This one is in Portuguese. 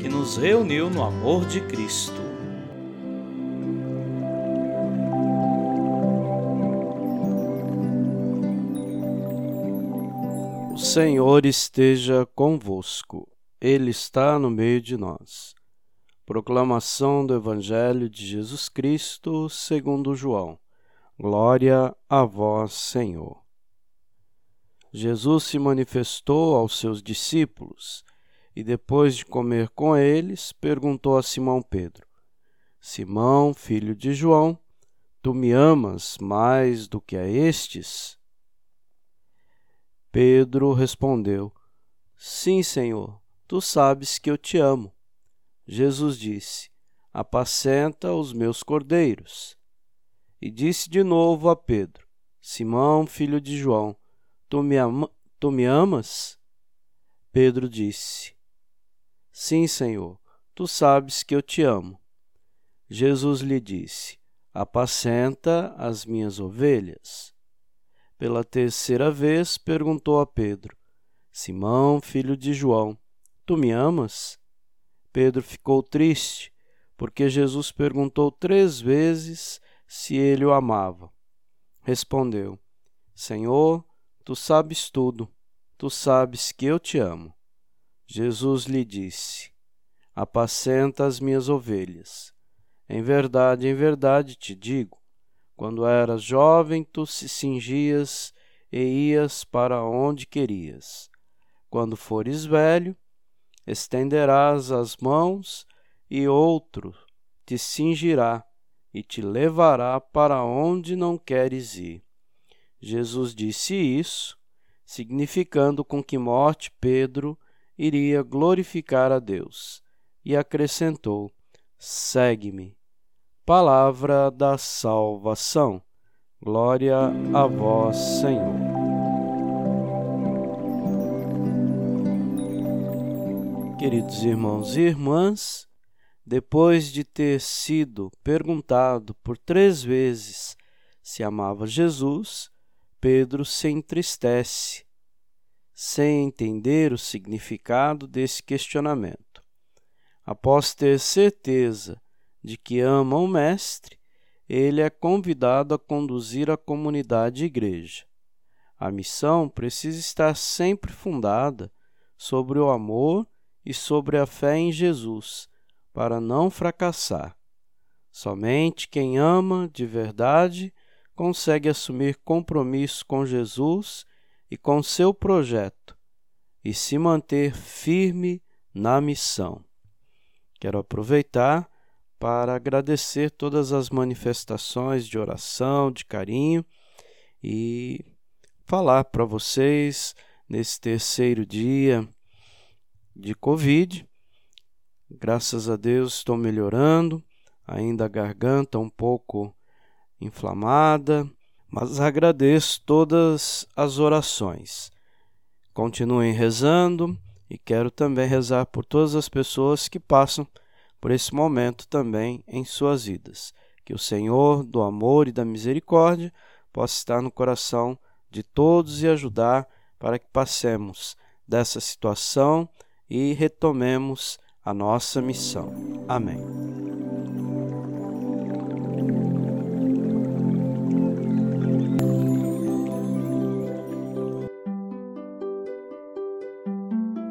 que nos reuniu no amor de Cristo. O Senhor esteja convosco, Ele está no meio de nós. Proclamação do Evangelho de Jesus Cristo segundo João. Glória a vós, Senhor. Jesus se manifestou aos seus discípulos e depois de comer com eles, perguntou a Simão Pedro: Simão, filho de João, tu me amas mais do que a estes? Pedro respondeu: Sim, Senhor, tu sabes que eu te amo. Jesus disse: Apacenta os meus cordeiros. E disse de novo a Pedro: Simão, filho de João, tu me, tu me amas? Pedro disse: Sim, Senhor, tu sabes que eu te amo. Jesus lhe disse: Apacenta as minhas ovelhas. Pela terceira vez perguntou a Pedro: Simão, filho de João, tu me amas? Pedro ficou triste, porque Jesus perguntou três vezes se ele o amava. Respondeu: Senhor, tu sabes tudo, tu sabes que eu te amo. Jesus lhe disse: Apacenta as minhas ovelhas. Em verdade, em verdade te digo: quando eras jovem, tu se cingias e ias para onde querias. Quando fores velho, estenderás as mãos e outro te cingirá e te levará para onde não queres ir. Jesus disse isso, significando com que morte Pedro iria glorificar a Deus. E acrescentou: Segue-me. Palavra da salvação. Glória a vós, Senhor. Queridos irmãos e irmãs, depois de ter sido perguntado por três vezes se amava Jesus, Pedro se entristece sem entender o significado desse questionamento. Após ter certeza de que ama o Mestre, ele é convidado a conduzir a comunidade igreja. A missão precisa estar sempre fundada sobre o amor e sobre a fé em Jesus, para não fracassar. Somente quem ama de verdade consegue assumir compromisso com Jesus e com seu projeto e se manter firme na missão. Quero aproveitar para agradecer todas as manifestações de oração, de carinho e falar para vocês nesse terceiro dia de Covid. Graças a Deus estou melhorando, ainda a garganta um pouco inflamada, mas agradeço todas as orações. Continuem rezando e quero também rezar por todas as pessoas que passam por esse momento também em suas vidas. Que o Senhor do amor e da misericórdia possa estar no coração de todos e ajudar para que passemos dessa situação e retomemos a nossa missão. Amém.